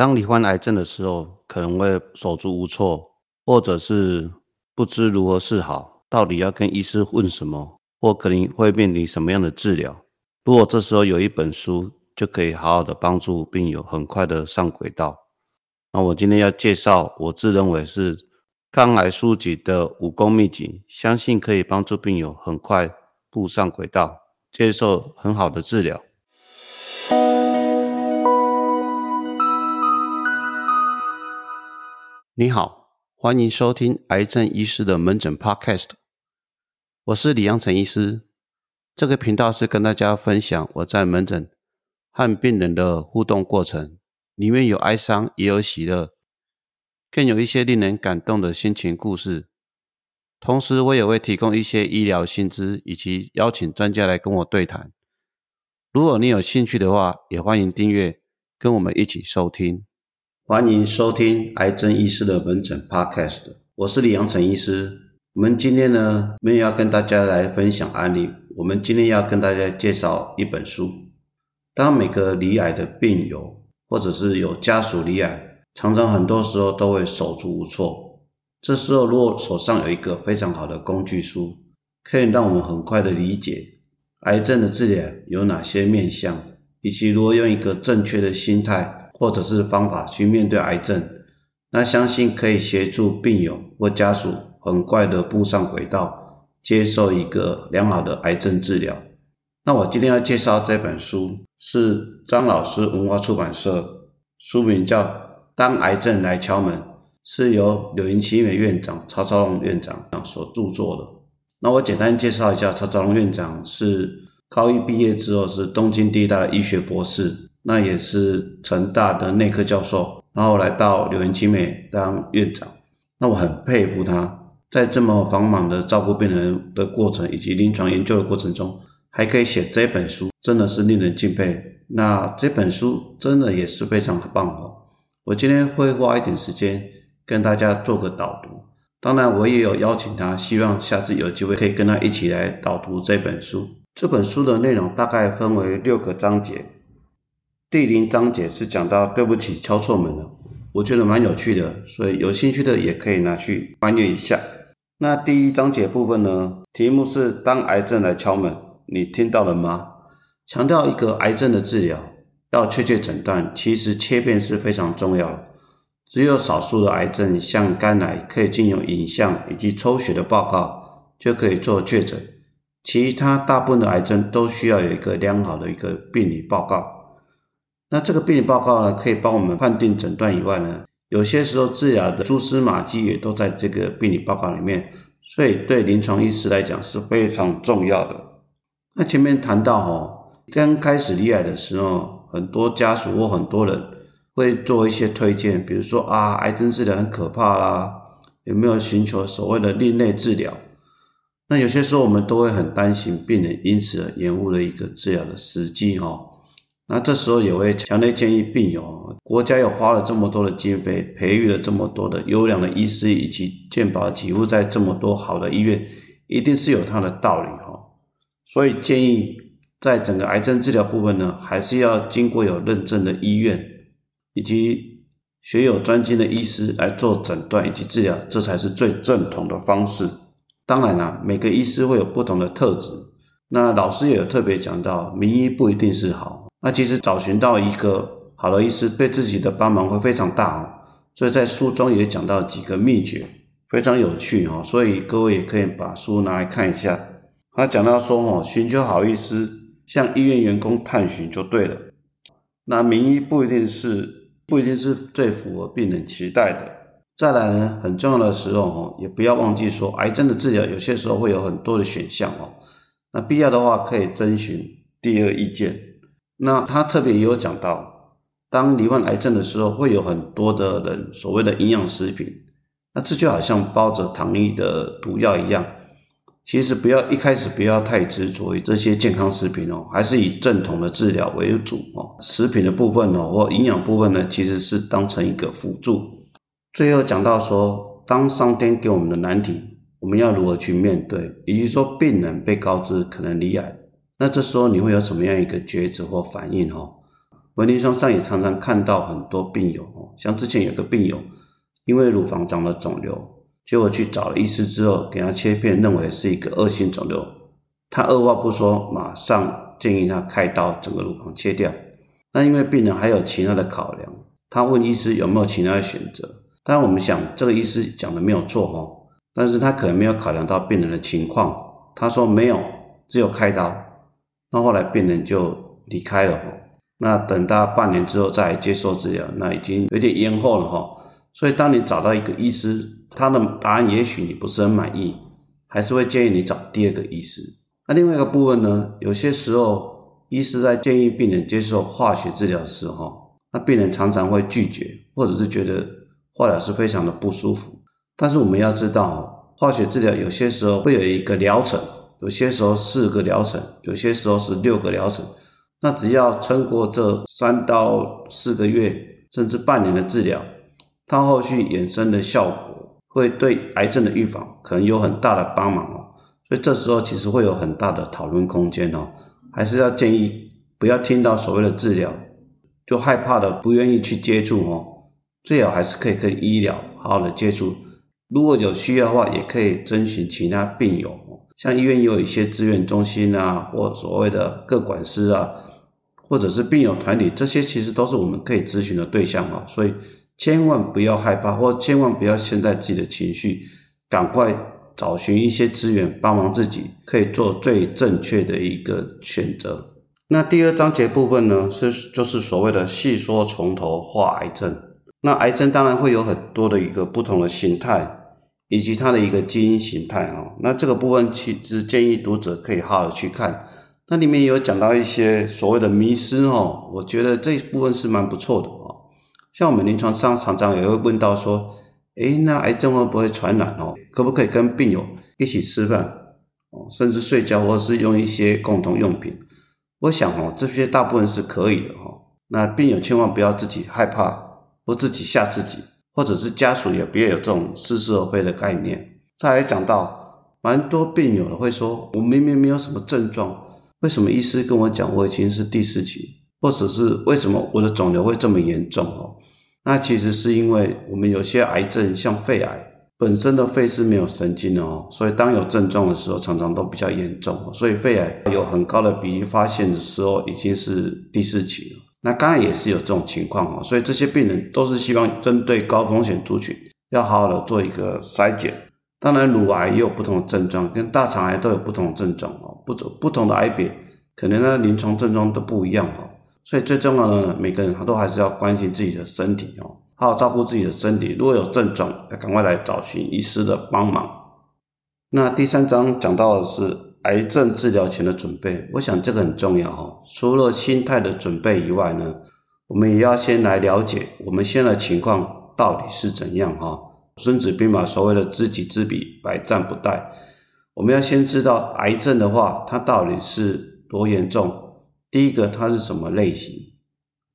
当罹患癌症的时候，可能会手足无措，或者是不知如何是好，到底要跟医师问什么，或可能会面临什么样的治疗。如果这时候有一本书，就可以好好的帮助病友很快的上轨道。那我今天要介绍，我自认为是抗癌书籍的武功秘籍，相信可以帮助病友很快步上轨道，接受很好的治疗。你好，欢迎收听癌症医师的门诊 Podcast。我是李阳成医师。这个频道是跟大家分享我在门诊和病人的互动过程，里面有哀伤，也有喜乐，更有一些令人感动的心情故事。同时，我也会提供一些医疗薪资，以及邀请专家来跟我对谈。如果你有兴趣的话，也欢迎订阅，跟我们一起收听。欢迎收听癌症医师的门诊 Podcast，我是李阳成医师。我们今天呢，没有要跟大家来分享案例，我们今天要跟大家介绍一本书。当每个罹癌的病友，或者是有家属罹癌，常常很多时候都会手足无措。这时候，如果手上有一个非常好的工具书，可以让我们很快的理解癌症的治疗有哪些面向，以及如何用一个正确的心态。或者是方法去面对癌症，那相信可以协助病友或家属很快的步上轨道，接受一个良好的癌症治疗。那我今天要介绍这本书是张老师文化出版社，书名叫《当癌症来敲门》，是由柳云奇美院长曹超龙院长所著作的。那我简单介绍一下，曹超龙院长是高一毕业之后是东京第一大的医学博士。那也是成大的内科教授，然后来到柳岩青美当院长。那我很佩服他，在这么繁忙的照顾病人的过程以及临床研究的过程中，还可以写这本书，真的是令人敬佩。那这本书真的也是非常的棒哦。我今天会花一点时间跟大家做个导读，当然我也有邀请他，希望下次有机会可以跟他一起来导读这本书。这本书的内容大概分为六个章节。第零章节是讲到对不起敲错门了，我觉得蛮有趣的，所以有兴趣的也可以拿去翻阅一下。那第一章节部分呢，题目是当癌症来敲门，你听到了吗？强调一个癌症的治疗要确切诊断，其实切片是非常重要。只有少数的癌症，像肝癌，可以经由影像以及抽血的报告就可以做确诊，其他大部分的癌症都需要有一个良好的一个病理报告。那这个病理报告呢，可以帮我们判定诊断以外呢，有些时候治疗的蛛丝马迹也都在这个病理报告里面，所以对临床医师来讲是非常重要的。那前面谈到哦，刚开始离癌的时候，很多家属或很多人会做一些推荐，比如说啊，癌症治疗很可怕啦，有没有寻求所谓的另类治疗？那有些时候我们都会很担心病人因此而延误了一个治疗的时机哦。那这时候也会强烈建议病友，国家又花了这么多的经费，培育了这么多的优良的医师以及健保几乎在这么多好的医院，一定是有它的道理哈。所以建议在整个癌症治疗部分呢，还是要经过有认证的医院以及学有专精的医师来做诊断以及治疗，这才是最正统的方式。当然啦，每个医师会有不同的特质，那老师也有特别讲到，名医不一定是好。那其实找寻到一个好的医师，对自己的帮忙会非常大哦。所以在书中也讲到几个秘诀，非常有趣哦。所以各位也可以把书拿来看一下。他讲到说哦，寻求好医师，向医院员工探寻就对了。那名医不一定是不一定是最符合病人期待的。再来呢，很重要的时候哦，也不要忘记说，癌症的治疗有些时候会有很多的选项哦。那必要的话可以征询第二意见。那他特别也有讲到，当罹患癌症的时候，会有很多的人所谓的营养食品，那这就好像包着糖衣的毒药一样。其实不要一开始不要太执着于这些健康食品哦，还是以正统的治疗为主哦。食品的部分哦，或营养部分呢，其实是当成一个辅助。最后讲到说，当上天给我们的难题，我们要如何去面对？以及说，病人被告知可能罹癌。那这时候你会有什么样一个抉择或反应？哈，我临床上也常常看到很多病友哦，像之前有个病友，因为乳房长了肿瘤，结果去找了医师之后，给他切片，认为是一个恶性肿瘤，他二话不说，马上建议他开刀，整个乳房切掉。那因为病人还有其他的考量，他问医师有没有其他的选择。当然，我们想这个医师讲的没有错哦，但是他可能没有考量到病人的情况。他说没有，只有开刀。那后来病人就离开了哦。那等到半年之后再接受治疗，那已经有点延后了哈。所以当你找到一个医师，他的答案也许你不是很满意，还是会建议你找第二个医师。那另外一个部分呢，有些时候。医师在建议病人接受化学治疗时，哈，那病人常常会拒绝，或者是觉得化疗是非常的不舒服。但是我们要知道，化学治疗有些时候会有一个疗程，有些时候四个疗程，有些时候是六个疗程。那只要撑过这三到四个月，甚至半年的治疗，它后续衍生的效果会对癌症的预防可能有很大的帮忙哦。所以这时候其实会有很大的讨论空间哦。还是要建议不要听到所谓的治疗就害怕的不愿意去接触哦，最好还是可以跟医疗好好的接触。如果有需要的话，也可以征询其他病友，像医院也有一些资源中心啊，或所谓的各管师啊，或者是病友团体，这些其实都是我们可以咨询的对象啊。所以千万不要害怕，或千万不要陷在自己的情绪，赶快。找寻一些资源帮忙自己，可以做最正确的一个选择。那第二章节部分呢，是就是所谓的细说从头化癌症。那癌症当然会有很多的一个不同的形态，以及它的一个基因形态啊。那这个部分其实建议读者可以好好去看。那里面有讲到一些所谓的迷失哦，我觉得这一部分是蛮不错的哦。像我们临床上常常也会问到说。诶，那癌症会不会传染哦？可不可以跟病友一起吃饭哦，甚至睡觉，或者是用一些共同用品？我想哦，这些大部分是可以的哈。那病友千万不要自己害怕或自己吓自己，或者是家属也别有这种似是而非的概念。再来讲到，蛮多病友的会说，我明明没有什么症状，为什么医师跟我讲我已经是第四期，或者是为什么我的肿瘤会这么严重哦？那其实是因为我们有些癌症，像肺癌本身的肺是没有神经的哦，所以当有症状的时候，常常都比较严重。所以肺癌有很高的比例发现的时候，已经是第四期了。那刚才也是有这种情况哦，所以这些病人都是希望针对高风险族群，要好好的做一个筛检。当然，乳癌也有不同的症状，跟大肠癌都有不同的症状哦，不不同的癌别，可能呢临床症状都不一样哦。所以最重要的呢，每个人他都还是要关心自己的身体哦，好好照顾自己的身体。如果有症状，要赶快来找寻医师的帮忙。那第三章讲到的是癌症治疗前的准备，我想这个很重要哈。除了心态的准备以外呢，我们也要先来了解我们现在的情况到底是怎样哈。孙子兵法所谓的知己知彼，百战不殆。我们要先知道癌症的话，它到底是多严重。第一个，它是什么类型？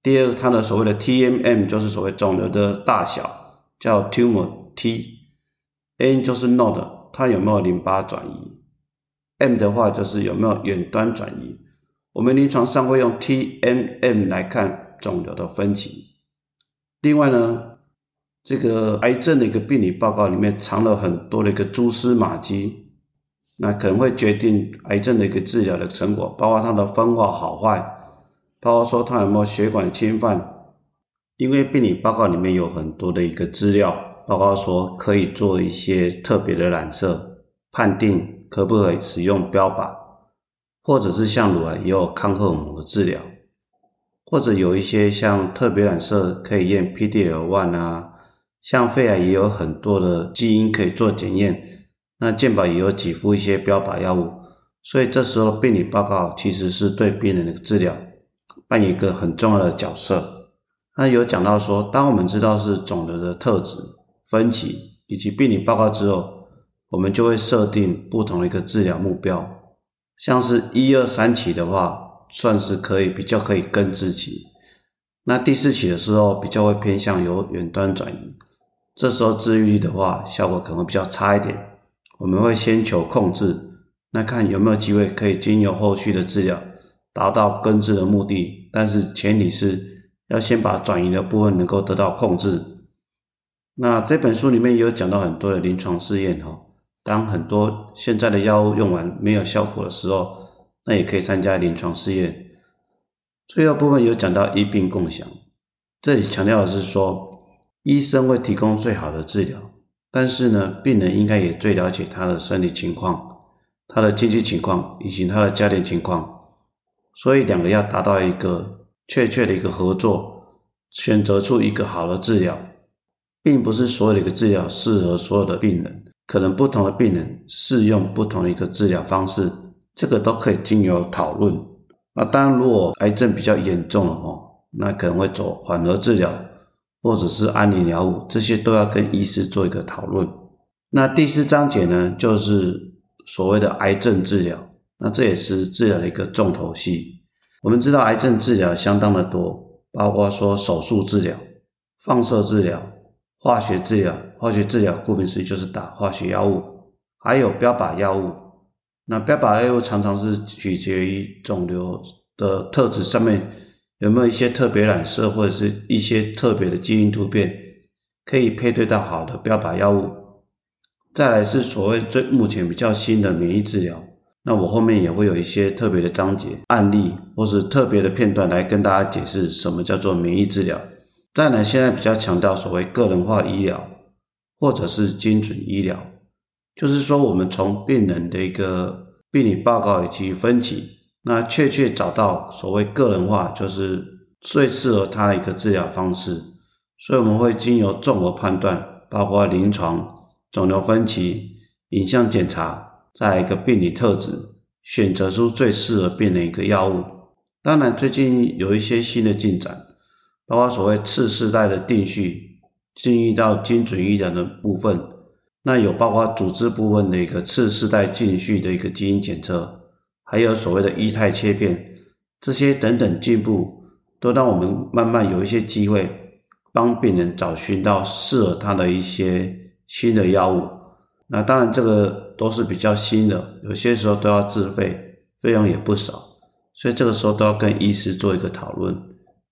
第二个，它的所谓的 TMM 就是所谓肿瘤的大小，叫 tumor T，N 就是 node，它有没有淋巴转移？M 的话就是有没有远端转移。我们临床上会用 TMM 来看肿瘤的分型。另外呢，这个癌症的一个病理报告里面藏了很多的一个蛛丝马迹。那可能会决定癌症的一个治疗的成果，包括它的分化好坏，包括说它有没有血管侵犯。因为病理报告里面有很多的一个资料，包括说可以做一些特别的染色判定，可不可以使用标靶，或者是像乳癌也有抗荷尔蒙的治疗，或者有一些像特别染色可以验 PDL1 啊，像肺癌也有很多的基因可以做检验。那健保也有给付一些标靶药物，所以这时候病理报告其实是对病人的治疗扮演一个很重要的角色。那有讲到说，当我们知道是肿瘤的特质、分期以及病理报告之后，我们就会设定不同的一个治疗目标。像是一二三期的话，算是可以比较可以根治期。那第四期的时候，比较会偏向由远端转移，这时候治愈率的话，效果可能会比较差一点。我们会先求控制，那看有没有机会可以经由后续的治疗达到根治的目的，但是前提是要先把转移的部分能够得到控制。那这本书里面有讲到很多的临床试验哈，当很多现在的药物用完没有效果的时候，那也可以参加临床试验。最后部分有讲到医病共享，这里强调的是说，医生会提供最好的治疗，但是呢，病人应该也最了解他的生理情况、他的经济情况以及他的家庭情况，所以两个要达到一个确切的一个合作，选择出一个好的治疗。并不是所有的一个治疗适合所有的病人，可能不同的病人适用不同的一个治疗方式，这个都可以经由讨论。那当然，如果癌症比较严重了哦，那可能会走缓和治疗，或者是安宁疗物，这些都要跟医师做一个讨论。那第四章节呢，就是所谓的癌症治疗，那这也是治疗的一个重头戏。我们知道癌症治疗相当的多，包括说手术治疗、放射治疗。化学治疗，化学治疗顾名思义就是打化学药物，还有标靶药物。那标靶药物常常是取决于肿瘤的特质上面有没有一些特别染色或者是一些特别的基因突变，可以配对到好的标靶药物。再来是所谓最目前比较新的免疫治疗，那我后面也会有一些特别的章节案例或是特别的片段来跟大家解释什么叫做免疫治疗。再呢，现在比较强调所谓个人化医疗，或者是精准医疗，就是说我们从病人的一个病理报告以及分析，那确切找到所谓个人化，就是最适合他的一个治疗方式。所以我们会经由综合判断，包括临床、肿瘤分期、影像检查，在一个病理特质，选择出最适合病人一个药物。当然，最近有一些新的进展。包括所谓次世代的定序，进入到精准医疗的部分，那有包括组织部分的一个次世代定序的一个基因检测，还有所谓的异态切片，这些等等进步，都让我们慢慢有一些机会，帮病人找寻到适合他的一些新的药物。那当然这个都是比较新的，有些时候都要自费，费用也不少，所以这个时候都要跟医师做一个讨论。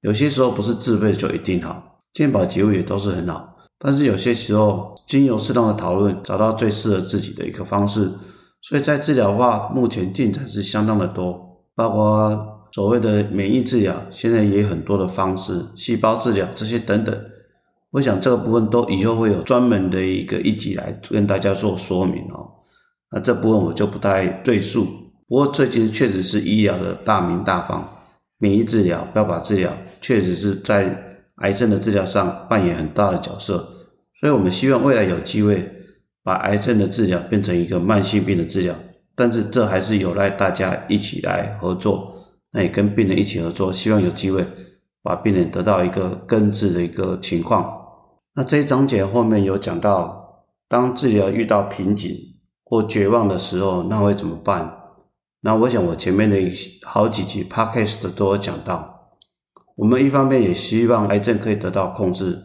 有些时候不是自费就一定好，健保结务也都是很好，但是有些时候经由适当的讨论，找到最适合自己的一个方式。所以在治疗的话，目前进展是相当的多，包括所谓的免疫治疗，现在也有很多的方式，细胞治疗这些等等。我想这个部分都以后会有专门的一个一集来跟大家做说明哦。那这部分我就不太赘述。不过最近确实是医疗的大名大放。免疫治疗、标靶治疗确实是在癌症的治疗上扮演很大的角色，所以我们希望未来有机会把癌症的治疗变成一个慢性病的治疗，但是这还是有赖大家一起来合作，那也跟病人一起合作，希望有机会把病人得到一个根治的一个情况。那这一章节后面有讲到，当治疗遇到瓶颈或绝望的时候，那会怎么办？那我想，我前面的好几集 podcast 都有讲到，我们一方面也希望癌症可以得到控制，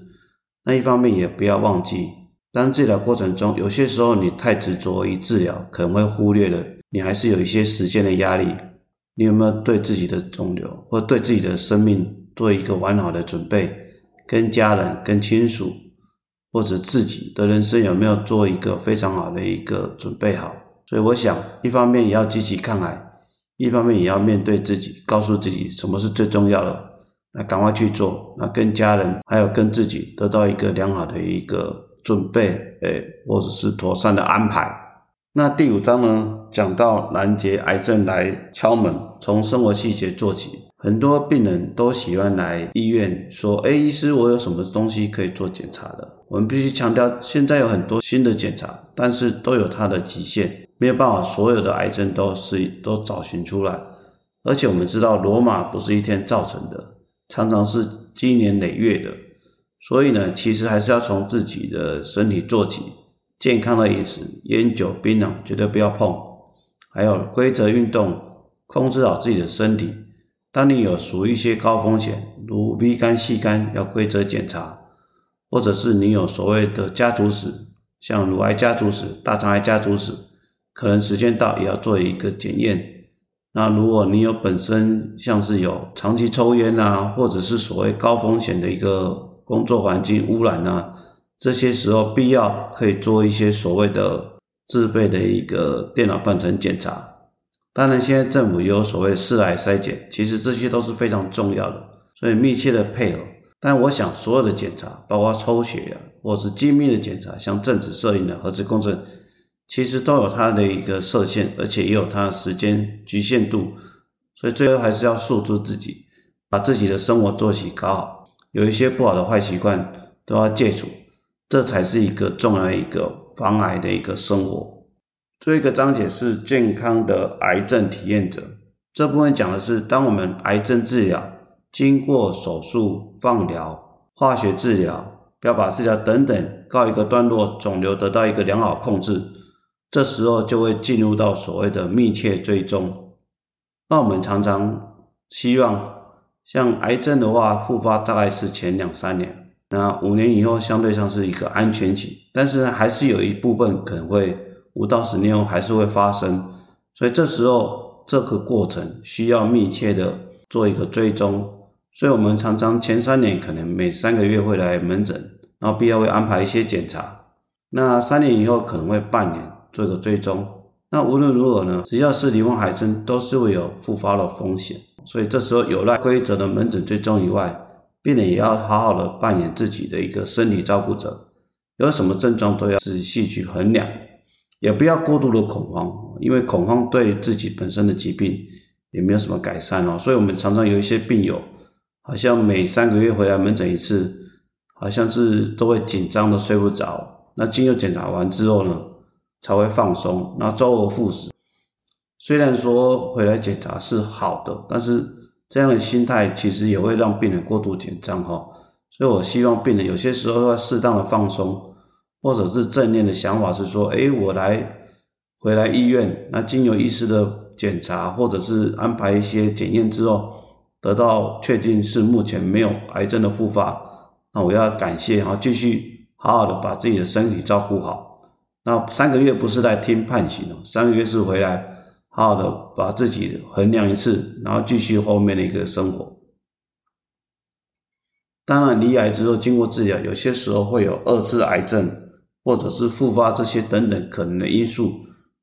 那一方面也不要忘记，当治疗过程中，有些时候你太执着于治疗，可能会忽略了你还是有一些时间的压力。你有没有对自己的肿瘤或对自己的生命做一个完好的准备？跟家人、跟亲属或者自己的人生有没有做一个非常好的一个准备好？所以我想，一方面也要积极抗癌，一方面也要面对自己，告诉自己什么是最重要的，那赶快去做。那跟家人还有跟自己得到一个良好的一个准备，诶，或者是妥善的安排。那第五章呢，讲到拦截癌症来敲门，从生活细节做起。很多病人都喜欢来医院说：“哎，医师，我有什么东西可以做检查的？”我们必须强调，现在有很多新的检查，但是都有它的极限，没有办法所有的癌症都是都找寻出来。而且我们知道，罗马不是一天造成的，常常是积年累月的。所以呢，其实还是要从自己的身体做起，健康的饮食，烟酒槟榔绝对不要碰，还有规则运动，控制好自己的身体。当你有属于一些高风险，如 B 肝、C 肝，要规则检查。或者是你有所谓的家族史，像乳癌家族史、大肠癌家族史，可能时间到也要做一个检验。那如果你有本身像是有长期抽烟啊，或者是所谓高风险的一个工作环境污染啊，这些时候必要可以做一些所谓的自备的一个电脑断层检查。当然，现在政府也有所谓四癌筛检，其实这些都是非常重要的，所以密切的配合。但我想，所有的检查，包括抽血啊，或是精密的检查，像正子摄影的核磁共振。其实都有它的一个设限，而且也有它的时间局限度，所以最后还是要束住自己，把自己的生活作息搞好，有一些不好的坏习惯都要戒除，这才是一个重要的一个防癌的一个生活。最后一个章节是健康的癌症体验者，这部分讲的是当我们癌症治疗经过手术、放疗、化学治疗、标靶治疗等等告一个段落，肿瘤得到一个良好控制。这时候就会进入到所谓的密切追踪。那我们常常希望，像癌症的话，复发大概是前两三年，那五年以后相对上是一个安全期。但是还是有一部分可能会五到十年后还是会发生，所以这时候这个过程需要密切的做一个追踪。所以我们常常前三年可能每三个月会来门诊，然后必要会安排一些检查。那三年以后可能会半年。做一个追踪，那无论如何呢，只要是罹患海参，都是会有复发的风险。所以这时候有赖规则的门诊追踪以外，病人也要好好的扮演自己的一个身体照顾者，有什么症状都要仔细去衡量，也不要过度的恐慌，因为恐慌对自己本身的疾病也没有什么改善哦。所以我们常常有一些病友，好像每三个月回来门诊一次，好像是都会紧张的睡不着。那经过检查完之后呢？才会放松，那周而复始。虽然说回来检查是好的，但是这样的心态其实也会让病人过度紧张哈。所以我希望病人有些时候要适当的放松，或者是正念的想法是说：哎，我来回来医院，那经由医师的检查，或者是安排一些检验之后，得到确定是目前没有癌症的复发，那我要感谢然后，继续好好的把自己的身体照顾好。那三个月不是来听判刑哦，三个月是回来好好的把自己衡量一次，然后继续后面的一个生活。当然，离癌之后经过治疗，有些时候会有二次癌症或者是复发这些等等可能的因素，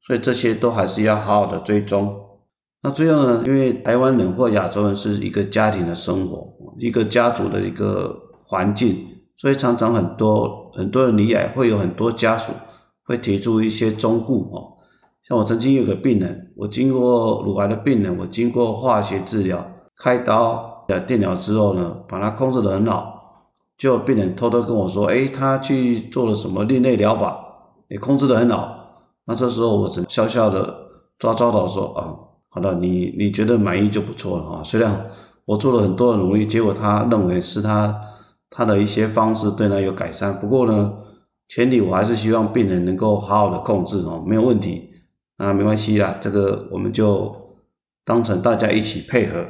所以这些都还是要好好的追踪。那最后呢，因为台湾人或亚洲人是一个家庭的生活，一个家族的一个环境，所以常常很多很多人离癌会有很多家属。会提出一些忠固哦，像我曾经有个病人，我经过乳癌的病人，我经过化学治疗、开刀、电疗之后呢，把它控制得很好，就病人偷偷跟我说，哎，他去做了什么另类疗法，也控制得很好。那这时候我只笑笑的抓抓到说，啊，好的，你你觉得满意就不错了啊。虽然我做了很多的努力，结果他认为是他他的一些方式对他有改善，不过呢。前提我还是希望病人能够好好的控制哦，没有问题，那没关系啦，这个我们就当成大家一起配合。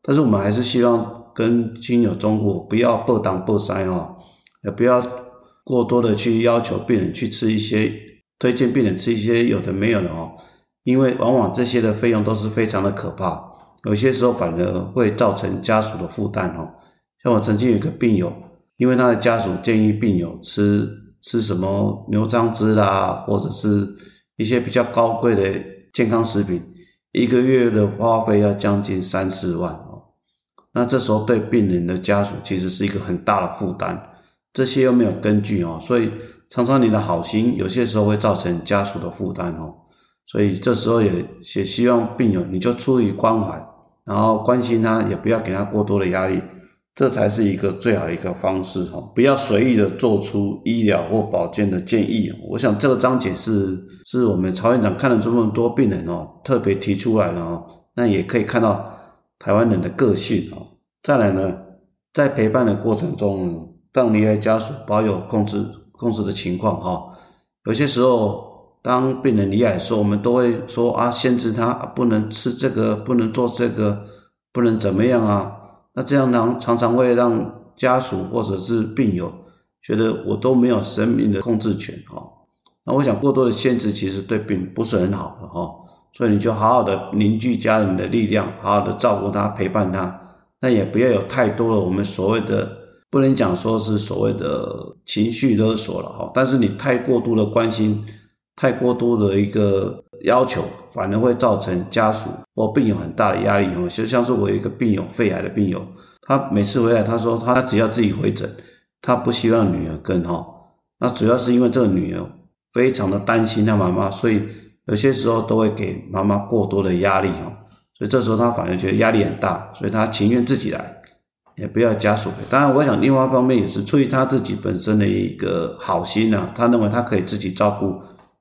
但是我们还是希望跟亲友中国不要不当不塞哦，也不要过多的去要求病人去吃一些，推荐病人吃一些有的没有的哦，因为往往这些的费用都是非常的可怕，有些时候反而会造成家属的负担哦。像我曾经有个病友，因为他的家属建议病友吃。吃什么牛樟汁啦，或者是一些比较高贵的健康食品，一个月的花费要将近三四万哦。那这时候对病人的家属其实是一个很大的负担，这些又没有根据哦，所以常常你的好心有些时候会造成家属的负担哦。所以这时候也也希望病友你就出于关怀，然后关心他，也不要给他过多的压力。这才是一个最好的一个方式哈，不要随意的做出医疗或保健的建议。我想这个章节是是我们曹院长看了这么多病人哦，特别提出来了哦。那也可以看到台湾人的个性哦。再来呢，在陪伴的过程中，让离开家属保有控制控制的情况哈。有些时候，当病人离癌的时候，我们都会说啊，限制他不能吃这个，不能做这个，不能怎么样啊。那这样呢，常常会让家属或者是病友觉得我都没有生命的控制权哈。那我想过多的限制其实对病不是很好的哈。所以你就好好的凝聚家人的力量，好好的照顾他，陪伴他。那也不要有太多的我们所谓的，不能讲说是所谓的情绪勒索了哈。但是你太过度的关心，太过度的一个要求，反而会造成家属或病友很大的压力哦。就像是我有一个病友，肺癌的病友，他每次回来，他说他只要自己回诊，他不希望女儿跟哈。那主要是因为这个女儿非常的担心他妈妈，所以有些时候都会给妈妈过多的压力哦。所以这时候他反而觉得压力很大，所以他情愿自己来，也不要家属陪。当然，我想另外一方面也是出于他自己本身的一个好心啊，他认为他可以自己照顾，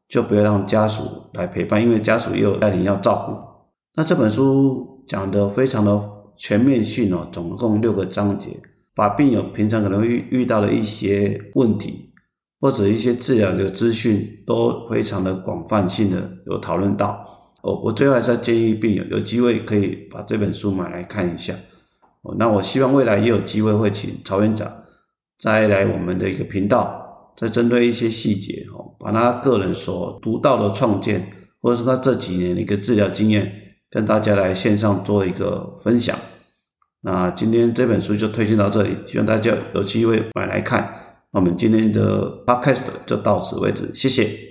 就不要让家属来陪伴，因为家属也有家庭要照顾。那这本书讲的非常的全面性哦，总共六个章节，把病友平常可能遇遇到的一些问题，或者一些治疗的资讯，都非常的广泛性的有讨论到。哦，我最后还是要建议病友有机会可以把这本书买来看一下。哦，那我希望未来也有机会会请曹院长再来我们的一个频道，再针对一些细节哦，把他个人所独到的创建，或者是他这几年的一个治疗经验，跟大家来线上做一个分享。那今天这本书就推荐到这里，希望大家有机会买来看。那我们今天的 podcast 就到此为止，谢谢。